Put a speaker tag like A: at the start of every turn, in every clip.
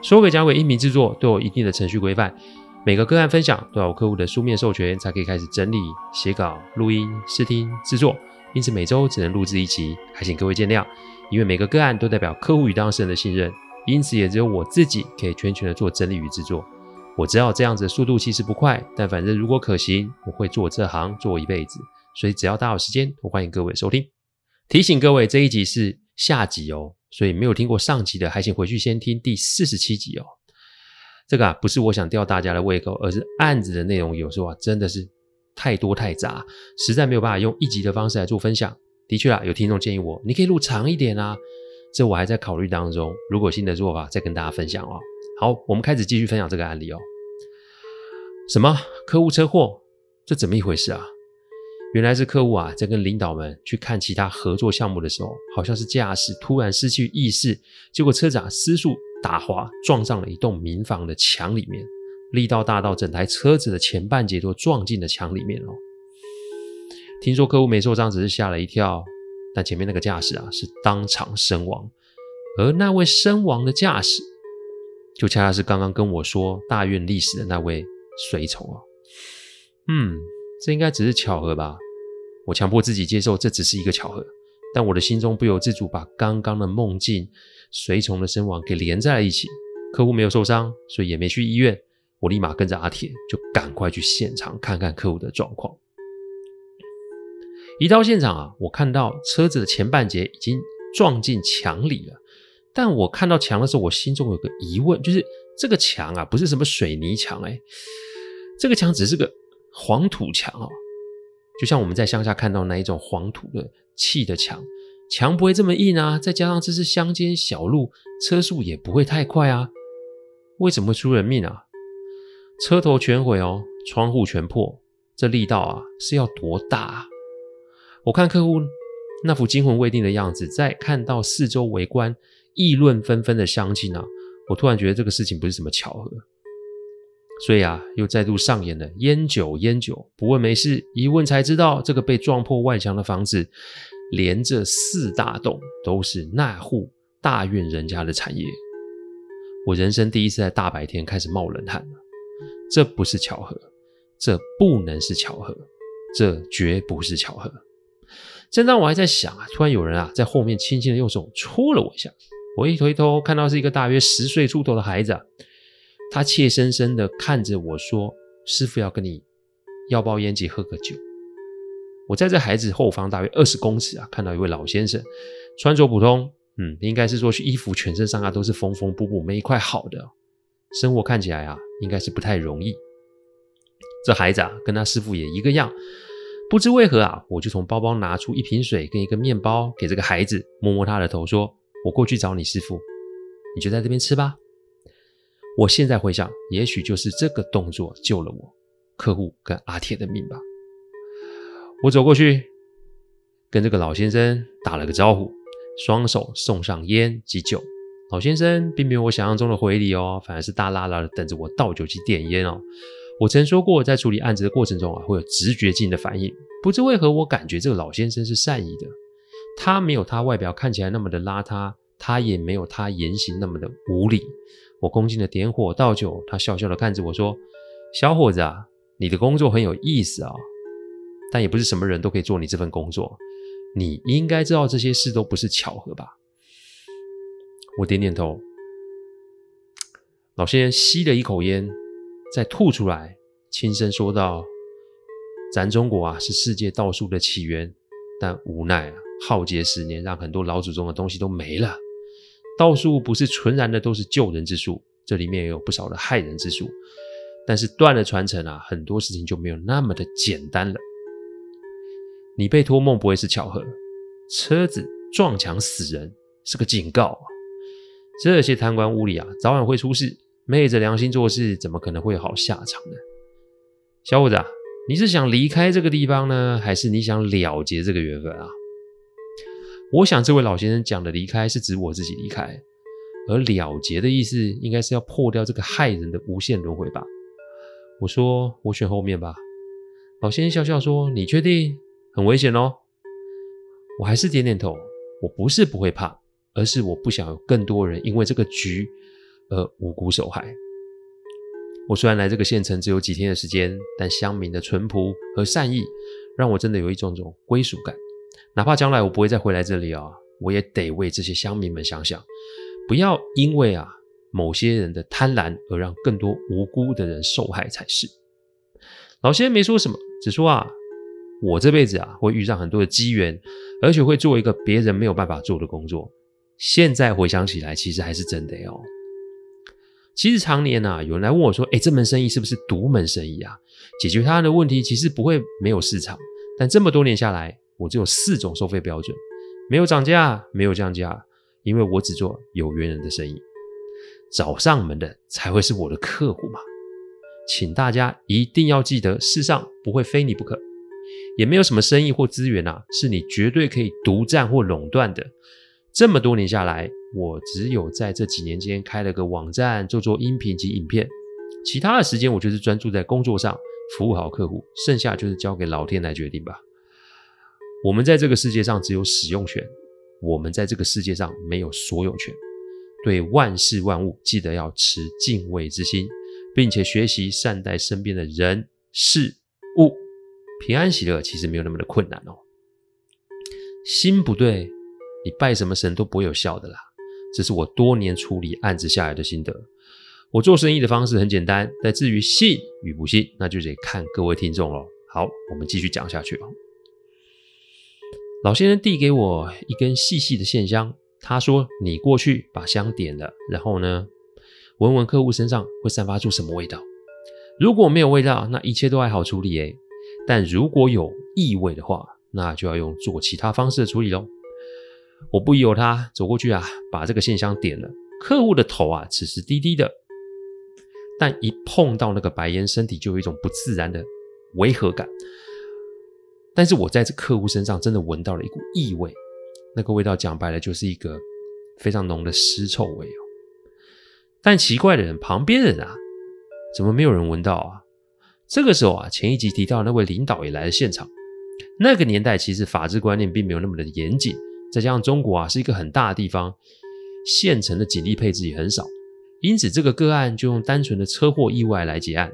A: 说鬼讲鬼音频制作都有一定的程序规范，每个个案分享都要有客户的书面授权才可以开始整理、写稿、录音、试听、制作，因此每周只能录制一集，还请各位见谅。因为每个个案都代表客户与当事人的信任，因此也只有我自己可以全权的做整理与制作。我知道这样子的速度其实不快，但反正如果可行，我会做这行做一辈子。所以只要大家有时间，我欢迎各位收听。提醒各位，这一集是下集哦。所以没有听过上集的，还请回去先听第四十七集哦。这个啊，不是我想吊大家的胃口，而是案子的内容有时候啊，真的是太多太杂，实在没有办法用一集的方式来做分享。的确啊，有听众建议我，你可以录长一点啊，这我还在考虑当中。如果新的做法，再跟大家分享哦。好，我们开始继续分享这个案例哦。什么？客户车祸？这怎么一回事啊？原来是客户啊，在跟领导们去看其他合作项目的时候，好像是驾驶突然失去意识，结果车子啊失速打滑，撞上了一栋民房的墙里面，力道大到整台车子的前半截都撞进了墙里面哦。听说客户没受伤，只是吓了一跳，但前面那个驾驶啊是当场身亡，而那位身亡的驾驶，就恰恰是刚刚跟我说大院历史的那位随从啊。嗯。这应该只是巧合吧？我强迫自己接受这只是一个巧合，但我的心中不由自主把刚刚的梦境、随从的身亡给连在了一起。客户没有受伤，所以也没去医院。我立马跟着阿铁，就赶快去现场看看客户的状况。一到现场啊，我看到车子的前半截已经撞进墙里了。但我看到墙的时候，我心中有个疑问，就是这个墙啊，不是什么水泥墙，哎，这个墙只是个。黄土墙哦，就像我们在乡下看到那一种黄土的砌的墙，墙不会这么硬啊。再加上这是乡间小路，车速也不会太快啊。为什么会出人命啊？车头全毁哦，窗户全破，这力道啊是要多大啊？我看客户那副惊魂未定的样子，再看到四周围观议论纷纷的乡亲啊，我突然觉得这个事情不是什么巧合。所以啊，又再度上演了烟酒烟酒，不问没事，一问才知道，这个被撞破外墙的房子，连着四大栋都是那户大院人家的产业。我人生第一次在大白天开始冒冷汗了，这不是巧合，这不能是巧合，这绝不是巧合。正当我还在想啊，突然有人啊在后面轻轻的用手戳了我一下，我一回头看到是一个大约十岁出头的孩子啊。他怯生生的看着我说：“师傅要跟你要包烟及喝个酒。”我在这孩子后方大约二十公尺啊，看到一位老先生，穿着普通，嗯，应该是说衣服全身上下都是缝缝补补，没一块好的，生活看起来啊，应该是不太容易。这孩子啊，跟他师傅也一个样，不知为何啊，我就从包包拿出一瓶水跟一个面包给这个孩子，摸摸他的头，说：“我过去找你师傅，你就在这边吃吧。”我现在回想，也许就是这个动作救了我客户跟阿铁的命吧。我走过去，跟这个老先生打了个招呼，双手送上烟及酒。老先生并没有我想象中的回礼哦，反而是大拉拉的等着我倒酒去点烟哦。我曾说过，在处理案子的过程中啊，会有直觉性的反应。不知为何，我感觉这个老先生是善意的。他没有他外表看起来那么的邋遢，他也没有他言行那么的无礼。我恭敬的点火倒酒，他笑笑的看着我说：“小伙子啊，你的工作很有意思啊，但也不是什么人都可以做你这份工作。你应该知道这些事都不是巧合吧？”我点点头。老先生吸了一口烟，再吐出来，轻声说道：“咱中国啊，是世界道术的起源，但无奈啊，浩劫十年，让很多老祖宗的东西都没了。”道术不是纯然的都是救人之术，这里面也有不少的害人之术。但是断了传承啊，很多事情就没有那么的简单了。你被托梦不会是巧合，车子撞墙死人是个警告啊。这些贪官污吏啊，早晚会出事。昧着良心做事，怎么可能会有好下场呢？小伙子啊，你是想离开这个地方呢，还是你想了结这个缘分啊？我想这位老先生讲的离开是指我自己离开，而了结的意思应该是要破掉这个害人的无限轮回吧。我说我选后面吧。老先生笑笑说：“你确定？很危险哦。”我还是点点头。我不是不会怕，而是我不想有更多人因为这个局而无辜受害。我虽然来这个县城只有几天的时间，但乡民的淳朴和善意让我真的有一种种归属感。哪怕将来我不会再回来这里啊，我也得为这些乡民们想想，不要因为啊某些人的贪婪而让更多无辜的人受害才是。老先生没说什么，只说啊。我这辈子啊，会遇上很多的机缘，而且会做一个别人没有办法做的工作。现在回想起来，其实还是真的哦。其实常年啊，有人来问我说：“哎，这门生意是不是独门生意啊？解决他的问题，其实不会没有市场。但这么多年下来，我只有四种收费标准：没有涨价，没有降价，因为我只做有缘人的生意。找上门的才会是我的客户嘛。请大家一定要记得，世上不会非你不可。”也没有什么生意或资源啊，是你绝对可以独占或垄断的。这么多年下来，我只有在这几年间开了个网站，做做音频及影片，其他的时间我就是专注在工作上，服务好客户，剩下就是交给老天来决定吧。我们在这个世界上只有使用权，我们在这个世界上没有所有权。对万事万物，记得要持敬畏之心，并且学习善待身边的人事物。平安喜乐其实没有那么的困难哦。心不对，你拜什么神都不会有效的啦。这是我多年处理案子下来的心得。我做生意的方式很简单，但至于信与不信，那就得看各位听众喽。好，我们继续讲下去哦。老先生递给我一根细细的线香，他说：“你过去把香点了，然后呢，闻闻客户身上会散发出什么味道。如果没有味道，那一切都还好处理诶。”但如果有异味的话，那就要用做其他方式的处理喽。我不疑有他，走过去啊，把这个线香点了。客户的头啊，此时低低的，但一碰到那个白烟，身体就有一种不自然的违和感。但是我在这客户身上真的闻到了一股异味，那个味道讲白了就是一个非常浓的尸臭味哦。但奇怪的人，旁边人啊，怎么没有人闻到啊？这个时候啊，前一集提到那位领导也来了现场。那个年代其实法治观念并没有那么的严谨，再加上中国啊是一个很大的地方，县城的警力配置也很少，因此这个个案就用单纯的车祸意外来结案。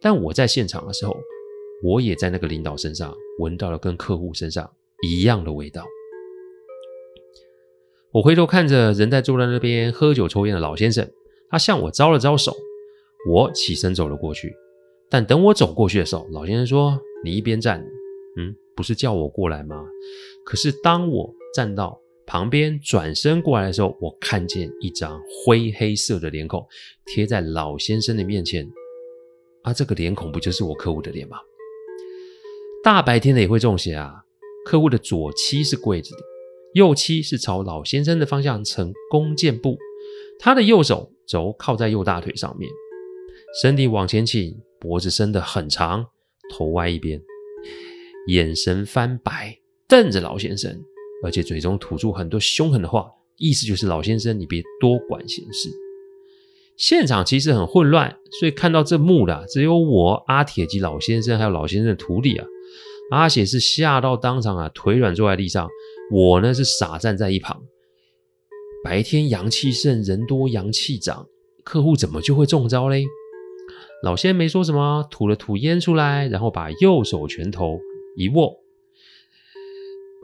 A: 但我在现场的时候，我也在那个领导身上闻到了跟客户身上一样的味道。我回头看着人在坐在那边喝酒抽烟的老先生，他向我招了招手，我起身走了过去。但等我走过去的时候，老先生说：“你一边站，嗯，不是叫我过来吗？”可是当我站到旁边转身过来的时候，我看见一张灰黑色的脸孔贴在老先生的面前。啊，这个脸孔不就是我客户的脸吗？大白天的也会中邪啊！客户的左膝是跪着的，右膝是朝老先生的方向呈弓箭步，他的右手肘靠在右大腿上面，身体往前倾。脖子伸得很长，头歪一边，眼神翻白，瞪着老先生，而且嘴中吐出很多凶狠的话，意思就是老先生，你别多管闲事。现场其实很混乱，所以看到这幕的只有我阿铁及老先生，还有老先生的徒弟啊。阿血是吓到当场啊，腿软坐在地上，我呢是傻站在一旁。白天阳气盛，人多阳气长，客户怎么就会中招嘞？老仙没说什么，吐了吐烟出来，然后把右手拳头一握，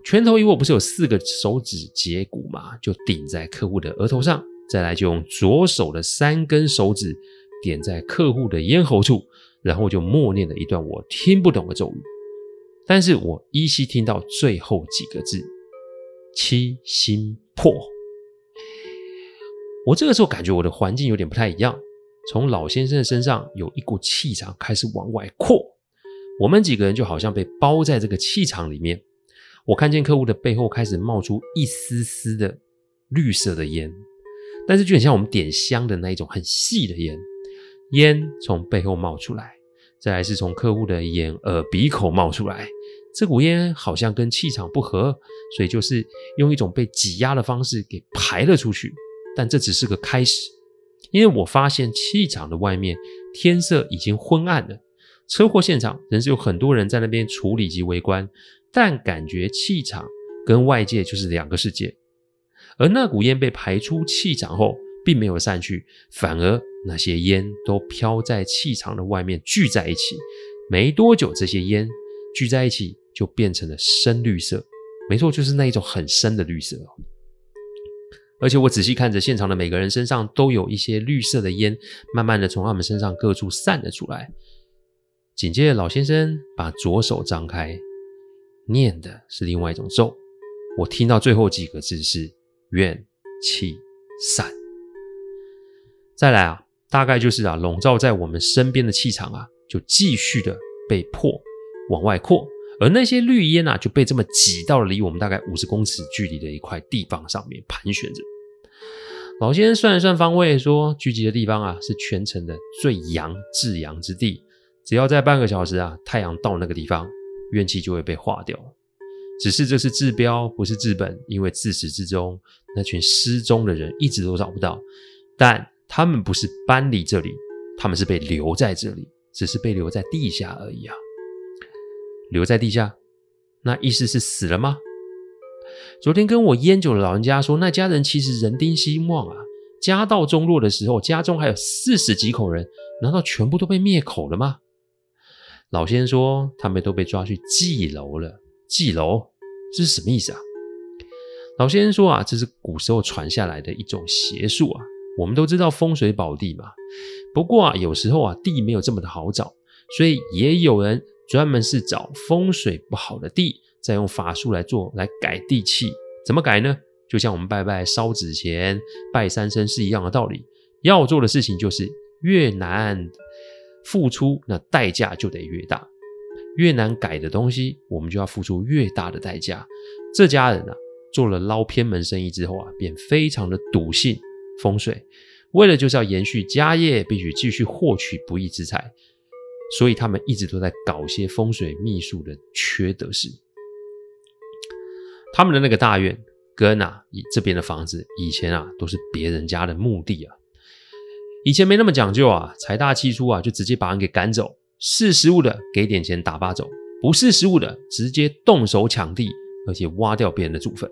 A: 拳头一握，不是有四个手指节骨吗？就顶在客户的额头上，再来就用左手的三根手指点在客户的咽喉处，然后就默念了一段我听不懂的咒语，但是我依稀听到最后几个字：七心破。我这个时候感觉我的环境有点不太一样。从老先生的身上有一股气场开始往外扩，我们几个人就好像被包在这个气场里面。我看见客户的背后开始冒出一丝丝的绿色的烟，但是就很像我们点香的那一种很细的烟，烟从背后冒出来，再来是从客户的眼、耳、鼻口冒出来。这股烟好像跟气场不合，所以就是用一种被挤压的方式给排了出去。但这只是个开始，因为我发现气场的外面天色已经昏暗了。车祸现场仍是有很多人在那边处理及围观，但感觉气场跟外界就是两个世界。而那股烟被排出气场后，并没有散去，反而那些烟都飘在气场的外面聚在一起。没多久，这些烟聚在一起就变成了深绿色。没错，就是那一种很深的绿色。而且我仔细看着现场的每个人身上都有一些绿色的烟，慢慢的从他们身上各处散了出来。紧接着，老先生把左手张开，念的是另外一种咒。我听到最后几个字是“愿气散”。再来啊，大概就是啊，笼罩在我们身边的气场啊，就继续的被迫往外扩，而那些绿烟啊，就被这么挤到了离我们大概五十公尺距离的一块地方上面盘旋着。老先生算了算方位，说聚集的地方啊，是全城的最阳至阳之地。只要在半个小时啊，太阳到那个地方，怨气就会被化掉。只是这是治标，不是治本，因为自始至终那群失踪的人一直都找不到。但他们不是搬离这里，他们是被留在这里，只是被留在地下而已啊。留在地下，那意思是死了吗？昨天跟我烟酒的老人家说，那家人其实人丁兴旺啊，家道中落的时候，家中还有四十几口人，难道全部都被灭口了吗？老先生说，他们都被抓去祭楼了。祭楼，这是什么意思啊？老先生说啊，这是古时候传下来的一种邪术啊。我们都知道风水宝地嘛，不过啊，有时候啊，地没有这么的好找，所以也有人专门是找风水不好的地，再用法术来做，来改地气。怎么改呢？就像我们拜拜烧纸钱、拜三生是一样的道理。要做的事情就是越难。付出那代价就得越大，越难改的东西，我们就要付出越大的代价。这家人啊，做了捞偏门生意之后啊，便非常的笃信风水，为了就是要延续家业，必须继续获取不义之财，所以他们一直都在搞些风水秘术的缺德事。他们的那个大院跟啊，这边的房子，以前啊都是别人家的墓地啊。以前没那么讲究啊，财大气粗啊，就直接把人给赶走。识时务的给点钱打发走，不识时务的直接动手抢地，而且挖掉别人的祖坟。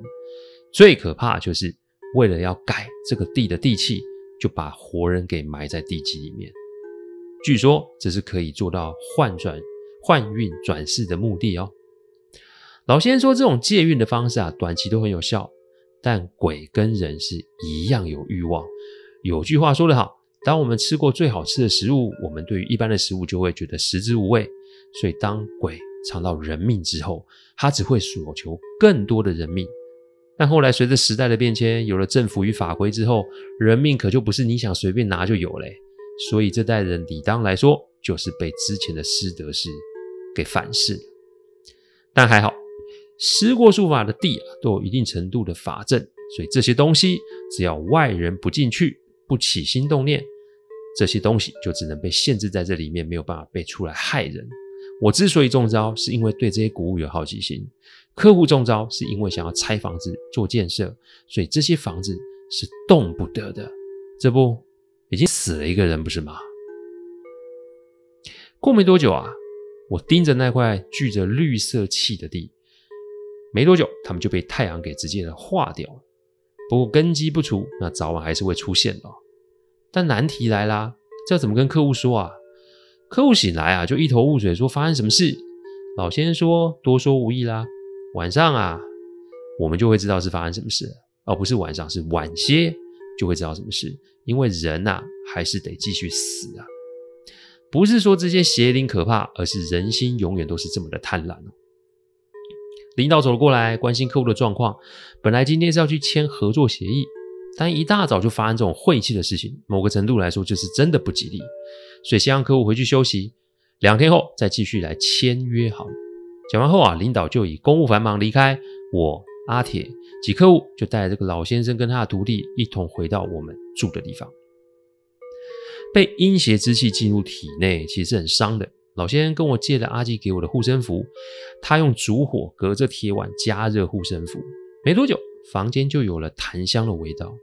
A: 最可怕就是为了要改这个地的地气，就把活人给埋在地基里面。据说这是可以做到换转换运转世的目的哦。老先生说，这种借运的方式啊，短期都很有效，但鬼跟人是一样有欲望。有句话说得好。当我们吃过最好吃的食物，我们对于一般的食物就会觉得食之无味。所以，当鬼尝到人命之后，他只会索求更多的人命。但后来随着时代的变迁，有了政府与法规之后，人命可就不是你想随便拿就有嘞。所以这代人理当来说，就是被之前的失德事给反噬了。但还好，施过术法的地啊，都有一定程度的法阵，所以这些东西只要外人不进去，不起心动念。这些东西就只能被限制在这里面，没有办法被出来害人。我之所以中招，是因为对这些古物有好奇心；客户中招，是因为想要拆房子做建设，所以这些房子是动不得的。这不，已经死了一个人，不是吗？过没多久啊，我盯着那块聚着绿色气的地，没多久，他们就被太阳给直接的化掉了。不过根基不除，那早晚还是会出现的。但难题来啦，这要怎么跟客户说啊？客户醒来啊，就一头雾水，说发生什么事？老先生说多说无益啦。晚上啊，我们就会知道是发生什么事，而不是晚上，是晚些就会知道什么事。因为人呐、啊，还是得继续死啊。不是说这些邪灵可怕，而是人心永远都是这么的贪婪。领导走了过来，关心客户的状况。本来今天是要去签合作协议。但一大早就发生这种晦气的事情，某个程度来说就是真的不吉利，所以先让客户回去休息，两天后再继续来签约好了。讲完后啊，领导就以公务繁忙离开，我阿铁及客户就带着这个老先生跟他的徒弟一同回到我们住的地方。被阴邪之气进入体内，其实是很伤的。老先生跟我借了阿基给我的护身符，他用烛火隔着铁碗加热护身符，没多久，房间就有了檀香的味道。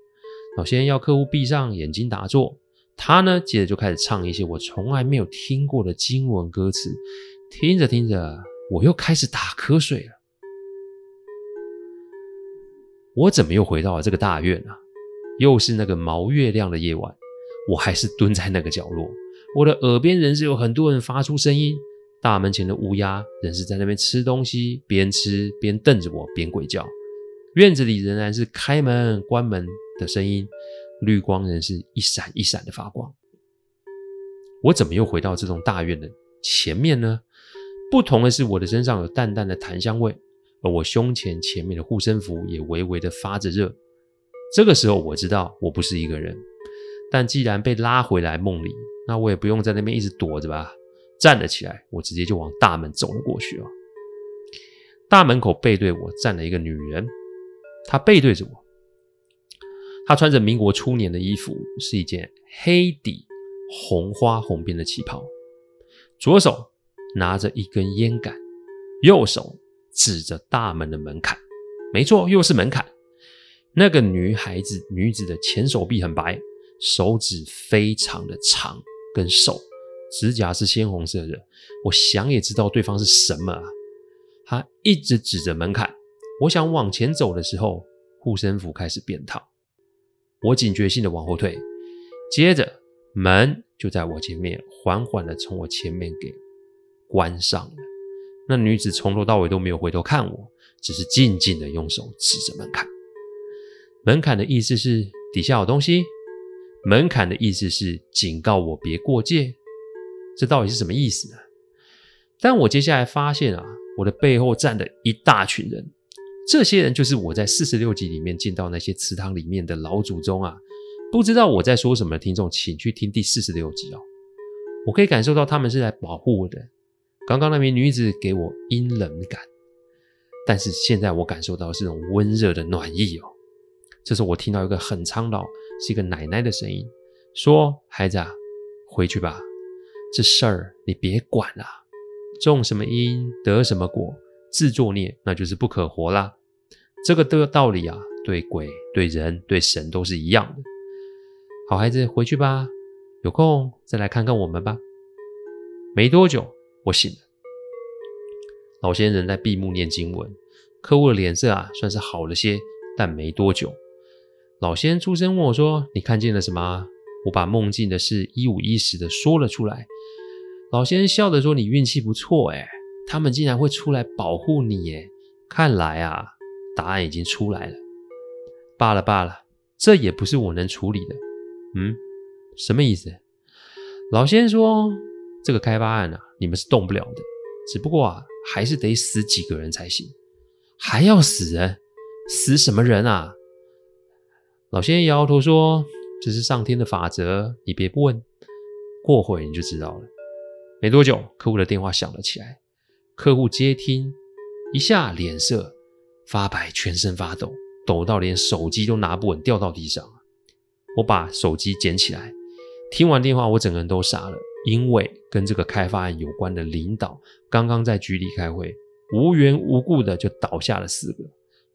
A: 老先要客户闭上眼睛打坐，他呢，接着就开始唱一些我从来没有听过的经文歌词。听着听着，我又开始打瞌睡了。我怎么又回到了这个大院啊？又是那个毛月亮的夜晚，我还是蹲在那个角落。我的耳边仍是有很多人发出声音。大门前的乌鸦仍是在那边吃东西，边吃边瞪着我，边鬼叫。院子里仍然是开门关门的声音，绿光仍是一闪一闪的发光。我怎么又回到这栋大院的前面呢？不同的是，我的身上有淡淡的檀香味。而我胸前前面的护身符也微微的发着热。这个时候我知道我不是一个人，但既然被拉回来梦里，那我也不用在那边一直躲着吧。站了起来，我直接就往大门走了过去哦。大门口背对我站了一个女人，他背对着我，他穿着民国初年的衣服，是一件黑底红花红边的旗袍，左手拿着一根烟杆，右手。指着大门的门槛，没错，又是门槛。那个女孩子，女子的前手臂很白，手指非常的长跟瘦，指甲是鲜红色的。我想也知道对方是什么啊。他一直指着门槛，我想往前走的时候，护身符开始变套，我警觉性的往后退，接着门就在我前面缓缓的从我前面给关上了。那女子从头到尾都没有回头看我，只是静静的用手指着门槛。门槛的意思是底下有东西，门槛的意思是警告我别过界。这到底是什么意思呢？但我接下来发现啊，我的背后站了一大群人，这些人就是我在四十六集里面见到那些祠堂里面的老祖宗啊。不知道我在说什么的听众，请去听第四十六集哦。我可以感受到他们是来保护我的。刚刚那名女子给我阴冷感，但是现在我感受到是种温热的暖意哦。这时我听到一个很苍老，是一个奶奶的声音，说：“孩子啊，回去吧，这事儿你别管了。种什么因得什么果，自作孽那就是不可活啦。这个的道理啊，对鬼、对人、对神都是一样的。好孩子，回去吧，有空再来看看我们吧。”没多久。我醒了，老仙人在闭目念经文，客户的脸色啊算是好了些，但没多久，老仙出声问我说：“你看见了什么？”我把梦境的事一五一十的说了出来。老仙笑着说：“你运气不错诶，他们竟然会出来保护你耶，看来啊，答案已经出来了。罢了罢了，这也不是我能处理的。嗯，什么意思？”老先生说：“这个开发案啊。”你们是动不了的，只不过啊，还是得死几个人才行，还要死人，死什么人啊？老先生摇摇头说：“这是上天的法则，你别不问，过会你就知道了。”没多久，客户的电话响了起来，客户接听，一下脸色发白，全身发抖，抖到连手机都拿不稳，掉到地上。我把手机捡起来，听完电话，我整个人都傻了。因为跟这个开发案有关的领导刚刚在局里开会，无缘无故的就倒下了四个，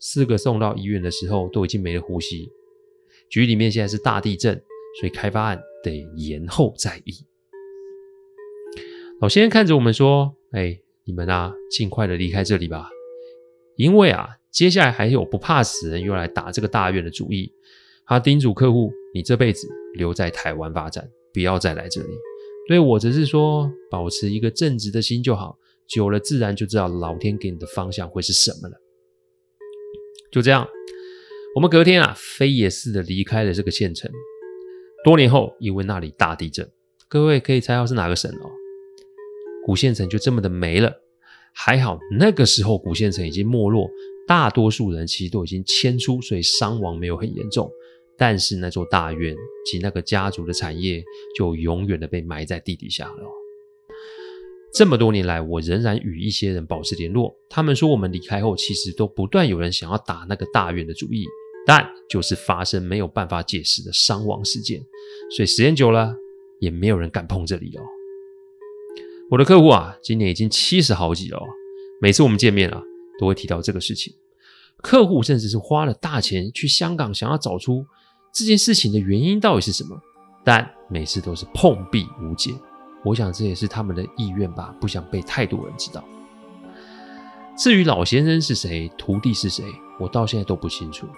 A: 四个送到医院的时候都已经没了呼吸。局里面现在是大地震，所以开发案得延后再议。老先生看着我们说：“哎，你们啊，尽快的离开这里吧，因为啊，接下来还有不怕死人又来打这个大院的主意。”他叮嘱客户：“你这辈子留在台湾发展，不要再来这里。”对我则是说，保持一个正直的心就好，久了自然就知道老天给你的方向会是什么了。就这样，我们隔天啊，飞也似的离开了这个县城。多年后，因为那里大地震，各位可以猜到是哪个省哦？古县城就这么的没了。还好那个时候古县城已经没落，大多数人其实都已经迁出，所以伤亡没有很严重。但是那座大院及那个家族的产业就永远的被埋在地底下了。这么多年来，我仍然与一些人保持联络。他们说，我们离开后，其实都不断有人想要打那个大院的主意，但就是发生没有办法解释的伤亡事件。所以时间久了，也没有人敢碰这里哦。我的客户啊，今年已经七十好几了。每次我们见面啊，都会提到这个事情。客户甚至是花了大钱去香港，想要找出这件事情的原因到底是什么，但每次都是碰壁无解。我想这也是他们的意愿吧，不想被太多人知道。至于老先生是谁，徒弟是谁，我到现在都不清楚。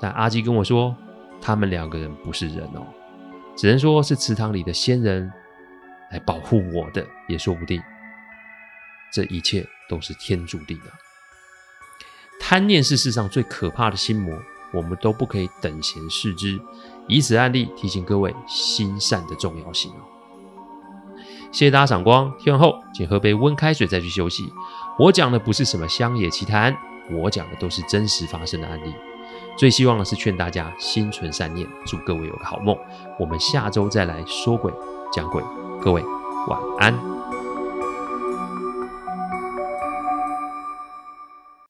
A: 但阿基跟我说，他们两个人不是人哦，只能说是池塘里的仙人来保护我的，也说不定。这一切都是天注定的。贪念是世上最可怕的心魔，我们都不可以等闲视之。以此案例提醒各位心善的重要性哦。谢谢大家赏光，听完后请喝杯温开水再去休息。我讲的不是什么乡野奇谈，我讲的都是真实发生的案例。最希望的是劝大家心存善念，祝各位有个好梦。我们下周再来说鬼讲鬼，各位晚安。